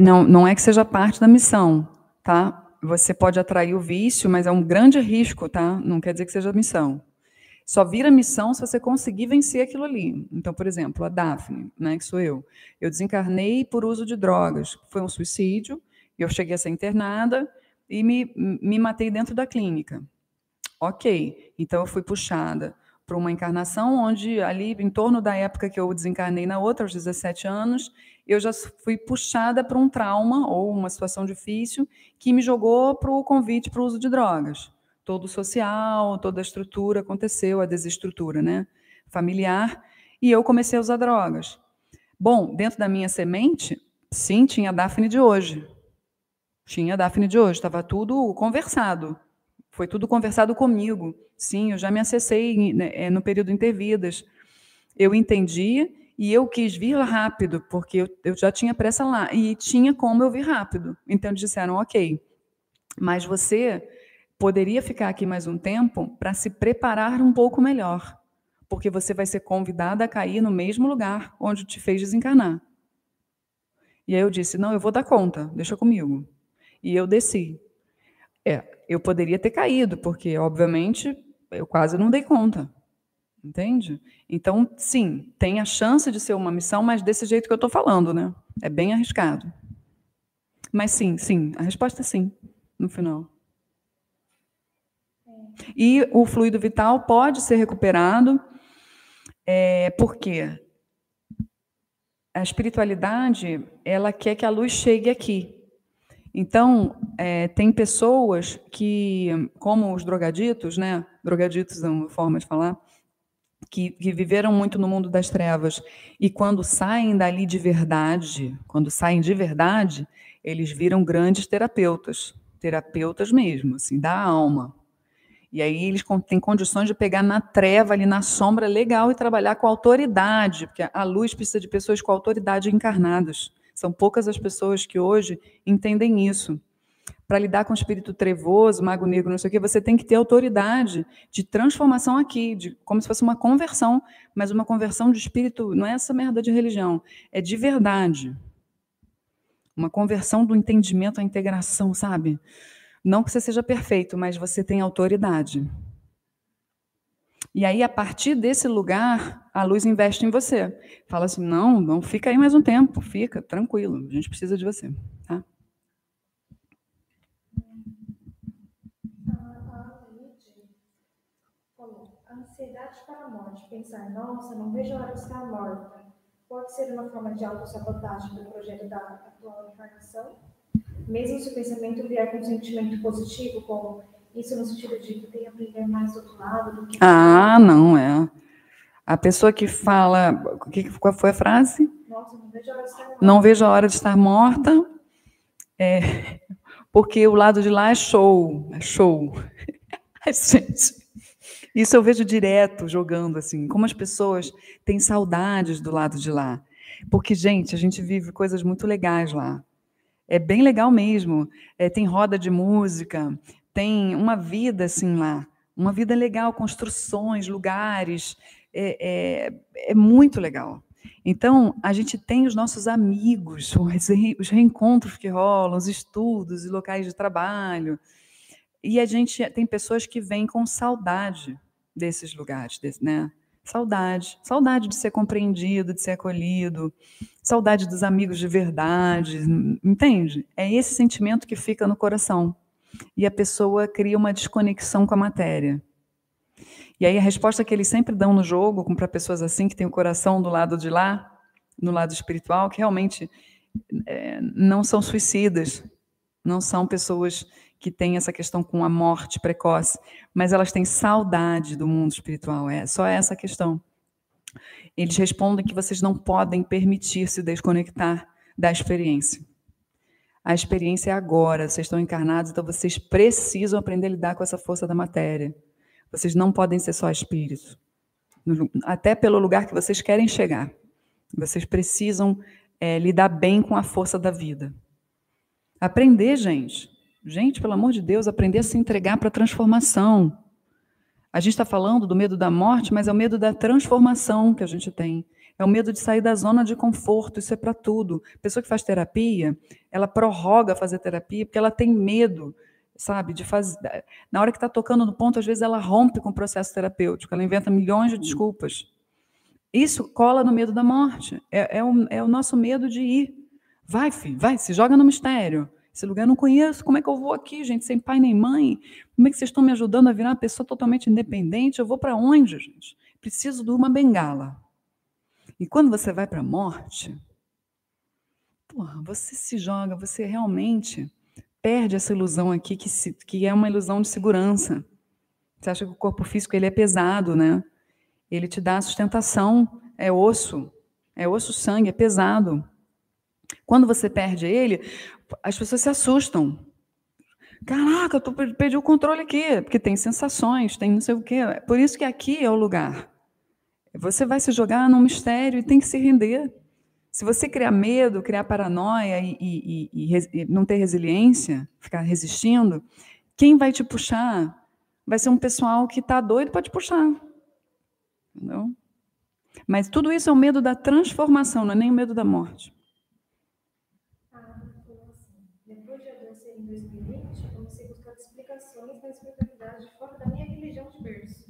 Não, não é que seja parte da missão, tá? Você pode atrair o vício, mas é um grande risco, tá? Não quer dizer que seja missão. Só vira missão se você conseguir vencer aquilo ali. Então, por exemplo, a Daphne, né, que sou eu, eu desencarnei por uso de drogas. Foi um suicídio, eu cheguei a ser internada e me, me matei dentro da clínica. Ok, então eu fui puxada para uma encarnação onde ali, em torno da época que eu desencarnei na outra, aos 17 anos, eu já fui puxada para um trauma ou uma situação difícil que me jogou para o convite para o uso de drogas todo social, toda a estrutura aconteceu, a desestrutura, né? Familiar, e eu comecei a usar drogas. Bom, dentro da minha semente, sim, tinha a Daphne de hoje. Tinha a Daphne de hoje, estava tudo conversado. Foi tudo conversado comigo. Sim, eu já me acessei né, é, no período intervidas. Eu entendi e eu quis vir rápido, porque eu, eu já tinha pressa lá. E tinha como eu vir rápido. Então disseram, ok, mas você poderia ficar aqui mais um tempo para se preparar um pouco melhor, porque você vai ser convidada a cair no mesmo lugar onde te fez desencarnar. E aí eu disse: não, eu vou dar conta, deixa comigo. E eu desci. É, eu poderia ter caído, porque, obviamente, eu quase não dei conta. Entende? Então, sim, tem a chance de ser uma missão, mas desse jeito que eu estou falando, né? É bem arriscado. Mas sim, sim, a resposta é sim, no final. E o fluido vital pode ser recuperado, é, porque a espiritualidade ela quer que a luz chegue aqui. Então, é, tem pessoas que, como os drogaditos, né? Drogaditos é uma forma de falar, que, que, viveram muito no mundo das trevas e quando saem dali de verdade, quando saem de verdade, eles viram grandes terapeutas, terapeutas mesmo, assim, da alma. E aí eles têm condições de pegar na treva, ali na sombra legal e trabalhar com autoridade, porque a luz precisa de pessoas com autoridade encarnadas. São poucas as pessoas que hoje entendem isso. Para lidar com o espírito trevoso, mago negro, não sei o quê, você tem que ter autoridade de transformação aqui, de como se fosse uma conversão, mas uma conversão de espírito, não é essa merda de religião, é de verdade. Uma conversão do entendimento, a integração, sabe? Não que você seja perfeito, mas você tem autoridade. E aí, a partir desse lugar, a luz investe em você. Fala assim: não, não fica aí mais um tempo, fica, tranquilo, a gente precisa de você. A morte, pensar, nossa, não vejo a hora de estar morta, pode ser uma forma de autossabotagem do projeto da atual encarnação? mesmo se o pensamento vier com um sentimento positivo, com isso no sentido de que tem que aprender mais do outro lado do que. Ah, não, é. A pessoa que fala. Que, qual foi a frase? Nossa, não vejo a hora de estar morta. Não vejo a hora de estar morta. É, porque o lado de lá é show. É show. *laughs* gente, isso eu vejo direto jogando assim, como as pessoas têm saudades do lado de lá. Porque, gente, a gente vive coisas muito legais lá. É bem legal mesmo. É, tem roda de música, tem uma vida assim lá, uma vida legal, construções, lugares. É, é, é muito legal. Então, a gente tem os nossos amigos, *laughs* os reencontros que rolam, os estudos e locais de trabalho. E a gente tem pessoas que vêm com saudade desses lugares, né? Saudade. Saudade de ser compreendido, de ser acolhido. Saudade dos amigos de verdade. Entende? É esse sentimento que fica no coração. E a pessoa cria uma desconexão com a matéria. E aí a resposta que eles sempre dão no jogo, para pessoas assim que têm o coração do lado de lá, no lado espiritual, que realmente é, não são suicidas, não são pessoas que têm essa questão com a morte precoce, mas elas têm saudade do mundo espiritual. É só essa questão. Eles respondem que vocês não podem permitir se desconectar da experiência. A experiência é agora, vocês estão encarnados, então vocês precisam aprender a lidar com essa força da matéria. Vocês não podem ser só espíritos. Até pelo lugar que vocês querem chegar. Vocês precisam é, lidar bem com a força da vida. Aprender, gente. Gente, pelo amor de Deus, aprender a se entregar para a transformação. A gente está falando do medo da morte, mas é o medo da transformação que a gente tem. É o medo de sair da zona de conforto, isso é para tudo. Pessoa que faz terapia, ela prorroga fazer terapia porque ela tem medo, sabe, de fazer. Na hora que está tocando no ponto, às vezes ela rompe com o processo terapêutico, ela inventa milhões de desculpas. Isso cola no medo da morte. É, é, o, é o nosso medo de ir. Vai, filho, vai, se joga no mistério. Esse lugar eu não conheço. Como é que eu vou aqui, gente, sem pai nem mãe? Como é que vocês estão me ajudando a virar uma pessoa totalmente independente? Eu vou para onde, gente? Preciso de uma bengala. E quando você vai para a morte, porra, você se joga, você realmente perde essa ilusão aqui que, se, que é uma ilusão de segurança. Você acha que o corpo físico ele é pesado, né? Ele te dá sustentação, é osso, é osso, sangue, é pesado. Quando você perde ele, as pessoas se assustam. Caraca, eu perdi o controle aqui, porque tem sensações, tem não sei o quê. Por isso que aqui é o lugar. Você vai se jogar num mistério e tem que se render. Se você criar medo, criar paranoia e, e, e, e não ter resiliência, ficar resistindo, quem vai te puxar vai ser um pessoal que está doido para te puxar. Entendeu? Mas tudo isso é o medo da transformação, não é nem o medo da morte. Ah, depois de adoecer em 2020, comecei a buscar explicações da espiritualidade fora da minha religião de berço.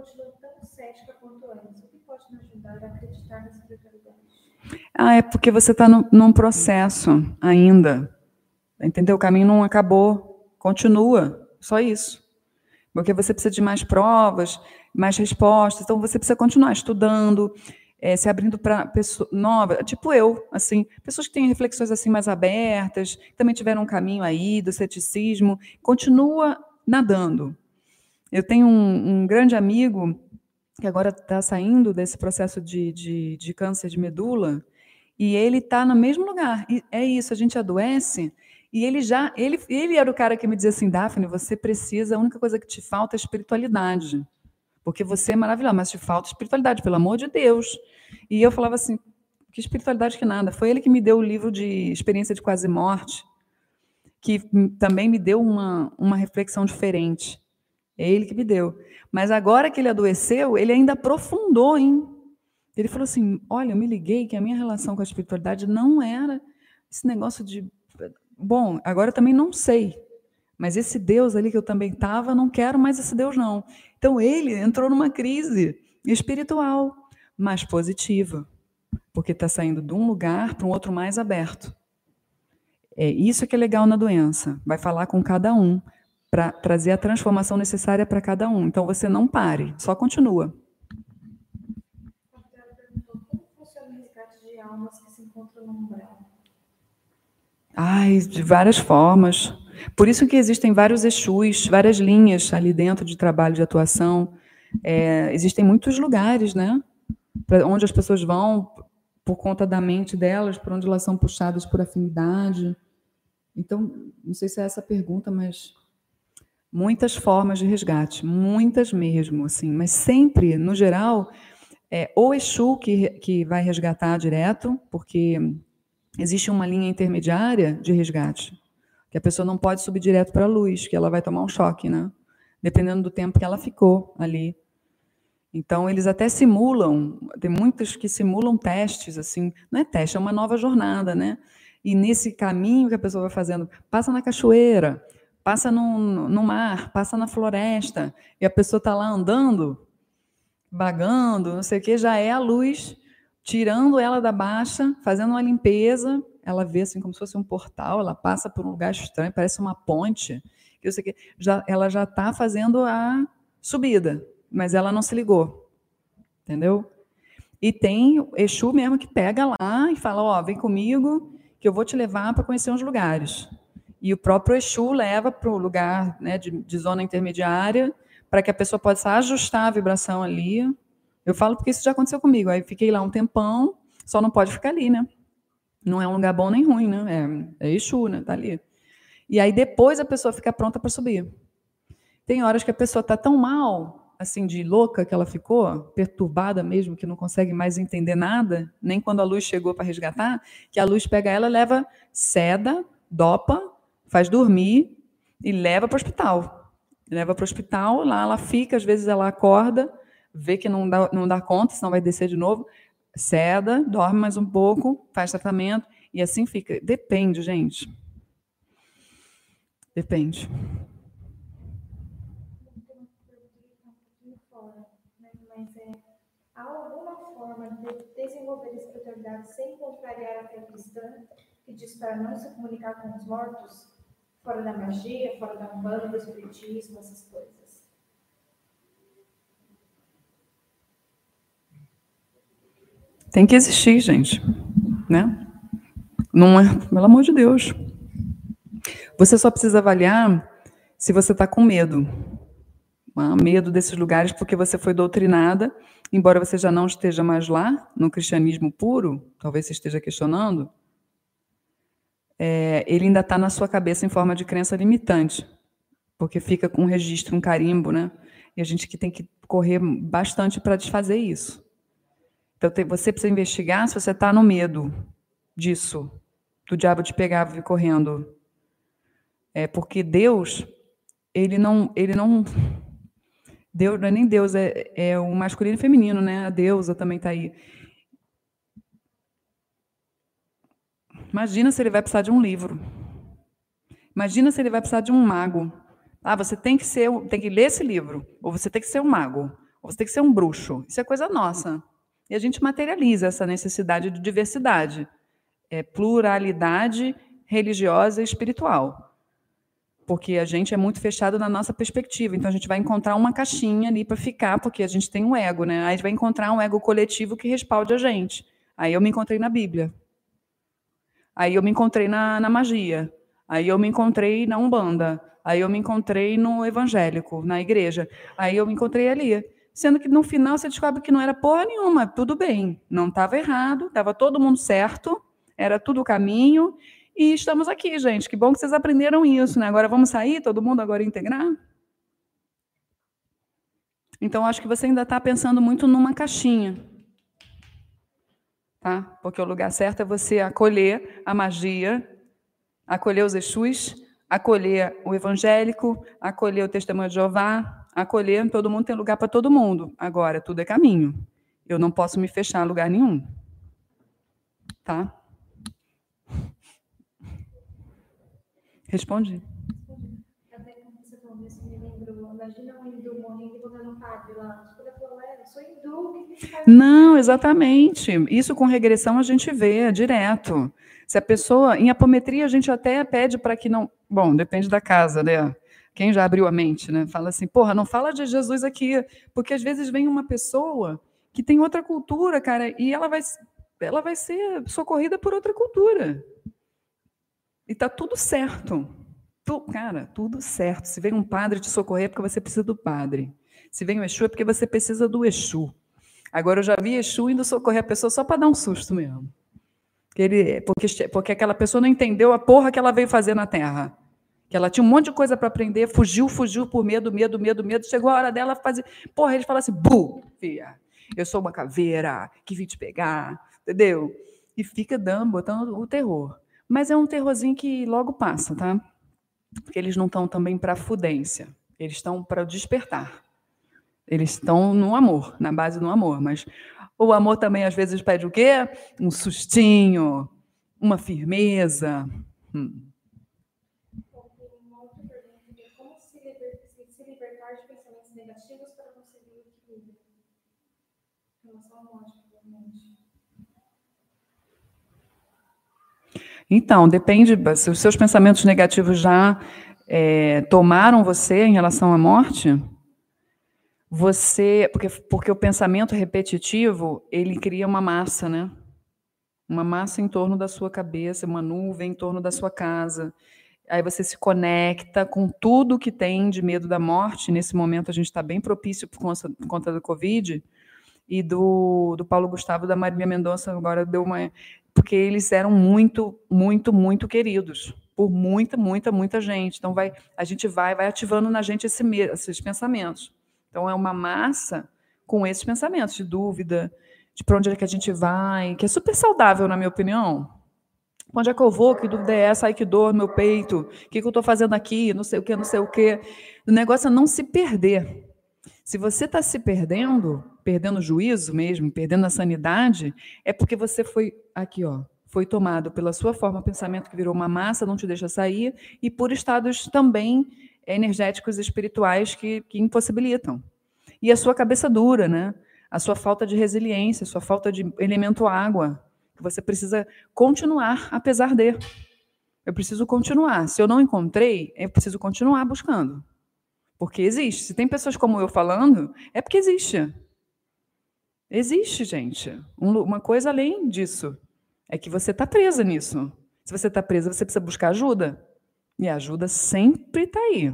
Porém, continuo tão cética quanto antes. O que pode me ajudar a acreditar na espiritualidade? Ah, é porque você está num processo ainda. Entendeu? O caminho não acabou. Continua. Só isso. Porque você precisa de mais provas, mais respostas. Então, você precisa continuar estudando, é, se abrindo para pessoas novas, tipo eu, assim, pessoas que têm reflexões assim mais abertas, também tiveram um caminho aí do ceticismo, continua nadando. Eu tenho um, um grande amigo que agora está saindo desse processo de, de, de, câncer de medula, e ele está no mesmo lugar. E é isso, a gente adoece, e ele já, ele, ele era o cara que me dizia assim, Daphne, você precisa, a única coisa que te falta é espiritualidade. Porque você é maravilhosa, mas te falta espiritualidade, pelo amor de Deus. E eu falava assim, que espiritualidade que nada. Foi ele que me deu o livro de experiência de quase morte, que também me deu uma, uma reflexão diferente. É ele que me deu. Mas agora que ele adoeceu, ele ainda aprofundou, hein? Ele falou assim: Olha, eu me liguei que a minha relação com a espiritualidade não era esse negócio de. Bom, agora eu também não sei. Mas esse Deus ali que eu também estava, não quero mais esse Deus, não. Então ele entrou numa crise espiritual, mas positiva, porque está saindo de um lugar para um outro mais aberto. É isso que é legal na doença. Vai falar com cada um para trazer a transformação necessária para cada um. Então você não pare, só continua. Ai, de várias formas. Por isso que existem vários Exus, várias linhas ali dentro de trabalho de atuação. É, existem muitos lugares, né? Pra onde as pessoas vão por conta da mente delas, por onde elas são puxadas por afinidade. Então, não sei se é essa a pergunta, mas muitas formas de resgate, muitas mesmo, assim, mas sempre, no geral, é o Exu que, que vai resgatar direto, porque existe uma linha intermediária de resgate, que a pessoa não pode subir direto para a luz, que ela vai tomar um choque, né? Dependendo do tempo que ela ficou ali. Então, eles até simulam, tem muitos que simulam testes, assim, não é teste, é uma nova jornada, né? E nesse caminho que a pessoa vai fazendo, passa na cachoeira, passa no, no mar, passa na floresta, e a pessoa está lá andando, vagando, não sei o que, já é a luz tirando ela da baixa, fazendo uma limpeza, ela vê assim como se fosse um portal, ela passa por um lugar estranho, parece uma ponte, eu sei que já, ela já está fazendo a subida, mas ela não se ligou, entendeu? E tem Exu mesmo que pega lá e fala, ó, oh, vem comigo que eu vou te levar para conhecer uns lugares. E o próprio Exu leva para o lugar né, de, de zona intermediária para que a pessoa possa ajustar a vibração ali. Eu falo porque isso já aconteceu comigo. Aí fiquei lá um tempão, só não pode ficar ali, né? Não é um lugar bom nem ruim, né? É, é Exu, né? Tá ali. E aí depois a pessoa fica pronta para subir. Tem horas que a pessoa está tão mal, assim, de louca que ela ficou, perturbada mesmo, que não consegue mais entender nada, nem quando a luz chegou para resgatar, que a luz pega ela, leva seda, dopa, faz dormir e leva para o hospital. Leva para o hospital, lá ela fica, às vezes ela acorda, vê que não dá, não dá conta, senão vai descer de novo, ceda, dorme mais um pouco, faz tratamento e assim fica. Depende, gente. Depende. Há alguma forma de desenvolver espiritualidade sem contrariar a fé cristã que diz para não se comunicar com os mortos? Fora da magia, fora da umbanda, do espiritismo, essas coisas. Tem que existir, gente. Né? Não é, pelo amor de Deus. Você só precisa avaliar se você está com medo. Ah, medo desses lugares porque você foi doutrinada, embora você já não esteja mais lá, no cristianismo puro, talvez você esteja questionando, é, ele ainda está na sua cabeça em forma de crença limitante, porque fica com um registro, um carimbo, né? E a gente que tem que correr bastante para desfazer isso. Então, você precisa investigar se você está no medo disso, do diabo te pegar vir correndo. É porque Deus, ele não, ele não, Deus não é nem Deus, é, é o masculino e feminino, né? A deusa também está aí. Imagina se ele vai precisar de um livro. Imagina se ele vai precisar de um mago. Ah, você tem que ser, tem que ler esse livro, ou você tem que ser um mago, ou você tem que ser um bruxo. Isso é coisa nossa. E a gente materializa essa necessidade de diversidade, é, pluralidade religiosa e espiritual. Porque a gente é muito fechado na nossa perspectiva. Então a gente vai encontrar uma caixinha ali para ficar, porque a gente tem um ego, né? Aí a gente vai encontrar um ego coletivo que respalde a gente. Aí eu me encontrei na Bíblia. Aí eu me encontrei na, na magia. Aí eu me encontrei na Umbanda. Aí eu me encontrei no evangélico, na igreja. Aí eu me encontrei ali. Sendo que no final você descobre que não era porra nenhuma, tudo bem. Não estava errado, estava todo mundo certo, era tudo o caminho. E estamos aqui, gente. Que bom que vocês aprenderam isso, né? Agora vamos sair, todo mundo agora integrar? Então, acho que você ainda está pensando muito numa caixinha tá? Porque o lugar certo é você acolher a magia, acolher os Exus, acolher o evangélico, acolher o testemunho de Jeová, acolher, todo mundo tem lugar para todo mundo. Agora, tudo é caminho. Eu não posso me fechar em lugar nenhum. Tá? Respondi. Até quando você falou isso, me lembrou. Imagina um hindu morrendo e botando um padre lá. Não, exatamente. Isso com regressão a gente vê direto. Se a pessoa. Em apometria, a gente até pede para que não. Bom, depende da casa, né? Quem já abriu a mente, né? Fala assim, porra, não fala de Jesus aqui. Porque às vezes vem uma pessoa que tem outra cultura, cara, e ela vai, ela vai ser socorrida por outra cultura. E tá tudo certo. Tu, cara, tudo certo. Se vem um padre te socorrer é porque você precisa do padre. Se vem o Exu é porque você precisa do Exu. Agora eu já vi Exu indo socorrer a pessoa só para dar um susto mesmo. Ele, porque, porque aquela pessoa não entendeu a porra que ela veio fazer na Terra. Que ela tinha um monte de coisa para aprender, fugiu, fugiu por medo, medo, medo, medo. Chegou a hora dela fazer. Porra, eles falam assim: bu, filha, eu sou uma caveira que vim te pegar, entendeu? E fica dando, botando o terror. Mas é um terrorzinho que logo passa, tá? Porque eles não estão também para fudência, eles estão para despertar. Eles estão no amor, na base do amor, mas o amor também às vezes pede o quê? Um sustinho, uma firmeza. Hum. Então, depende, se os seus pensamentos negativos já é, tomaram você em relação à morte, você, porque, porque o pensamento repetitivo, ele cria uma massa, né? Uma massa em torno da sua cabeça, uma nuvem em torno da sua casa. Aí você se conecta com tudo que tem de medo da morte. Nesse momento a gente está bem propício por conta, por conta do Covid e do, do Paulo Gustavo da Maria Mendonça agora deu uma porque eles eram muito, muito, muito queridos por muita, muita, muita gente. Então vai, a gente vai, vai ativando na gente esse, esses pensamentos. Então, é uma massa com esses pensamentos de dúvida, de para onde é que a gente vai, que é super saudável, na minha opinião. Onde é que eu vou? Que dúvida é essa? Ai, que dor no meu peito. O que, que eu estou fazendo aqui? Não sei o que, não sei o que. O negócio é não se perder. Se você está se perdendo, perdendo o juízo mesmo, perdendo a sanidade, é porque você foi aqui, ó, foi tomado pela sua forma pensamento que virou uma massa, não te deixa sair, e por estados também energéticos e espirituais que, que impossibilitam. E a sua cabeça dura, né? A sua falta de resiliência, a sua falta de elemento água, que você precisa continuar apesar de. Eu preciso continuar. Se eu não encontrei, eu preciso continuar buscando. Porque existe. Se tem pessoas como eu falando, é porque existe. Existe, gente. uma coisa além disso é que você está presa nisso. Se você está presa, você precisa buscar ajuda. E a ajuda sempre está aí.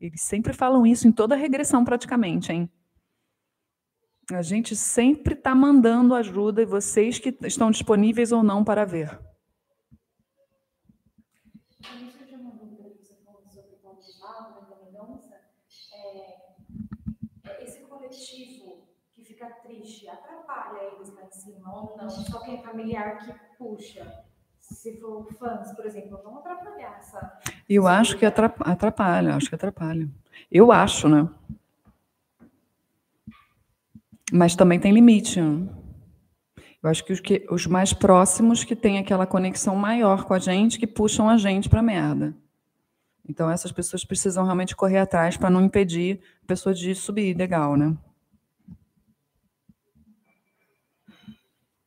Eles sempre falam isso em toda regressão, praticamente, hein? A gente sempre está mandando ajuda e vocês que estão disponíveis ou não para ver. que fica triste atrapalha eles lá em cima ou não? Só quem é familiar que puxa. Se for fãs, por exemplo, vão atrapalhar essa. Eu acho que atrapalha, acho que atrapalha. Eu acho, né? Mas também tem limite. Né? Eu acho que os, que os mais próximos que têm aquela conexão maior com a gente, que puxam a gente para merda. Então, essas pessoas precisam realmente correr atrás para não impedir a pessoa de subir legal, né?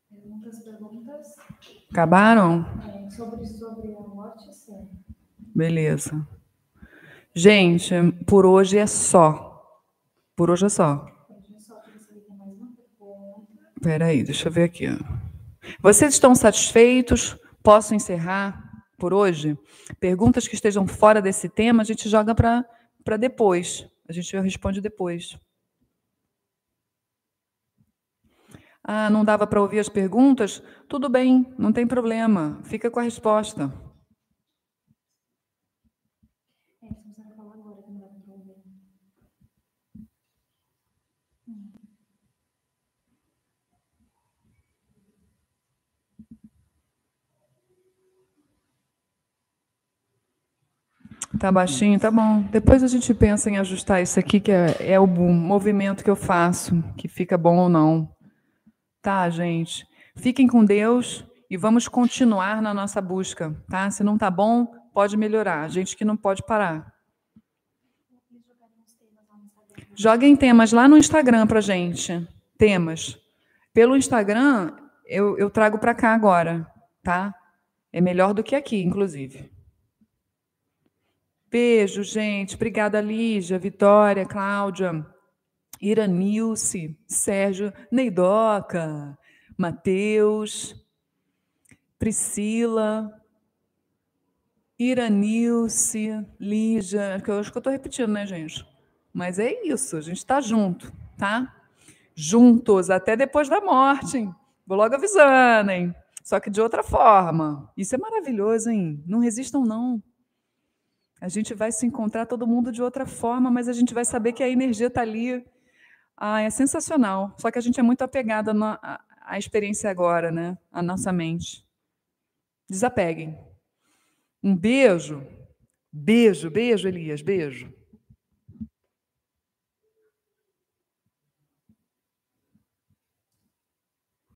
Perguntas, perguntas? Acabaram? É, sobre, sobre a morte, sim. Beleza. Gente, por hoje é só. Por hoje é só. Espera aí, deixa eu ver aqui. Vocês estão satisfeitos? Posso encerrar? por hoje, perguntas que estejam fora desse tema, a gente joga para depois. A gente responde depois. Ah, não dava para ouvir as perguntas? Tudo bem, não tem problema. Fica com a resposta. Tá baixinho, tá bom. Depois a gente pensa em ajustar isso aqui, que é, é o movimento que eu faço, que fica bom ou não. Tá, gente? Fiquem com Deus e vamos continuar na nossa busca, tá? Se não tá bom, pode melhorar. A gente que não pode parar. Joguem temas lá no Instagram pra gente. Temas. Pelo Instagram, eu, eu trago para cá agora, tá? É melhor do que aqui, inclusive. Beijo, gente. Obrigada, Lígia, Vitória, Cláudia, Iranilce, Sérgio, Neidoca, Matheus, Priscila, Iranilce, Lígia, que eu acho que eu estou repetindo, né, gente? Mas é isso, a gente está junto, tá? Juntos, até depois da morte, hein? Vou logo avisando, hein? Só que de outra forma. Isso é maravilhoso, hein? Não resistam, não. A gente vai se encontrar todo mundo de outra forma, mas a gente vai saber que a energia está ali. Ah, é sensacional. Só que a gente é muito apegada à experiência agora, né? A nossa mente. Desapeguem. Um beijo. Beijo, beijo, Elias, beijo.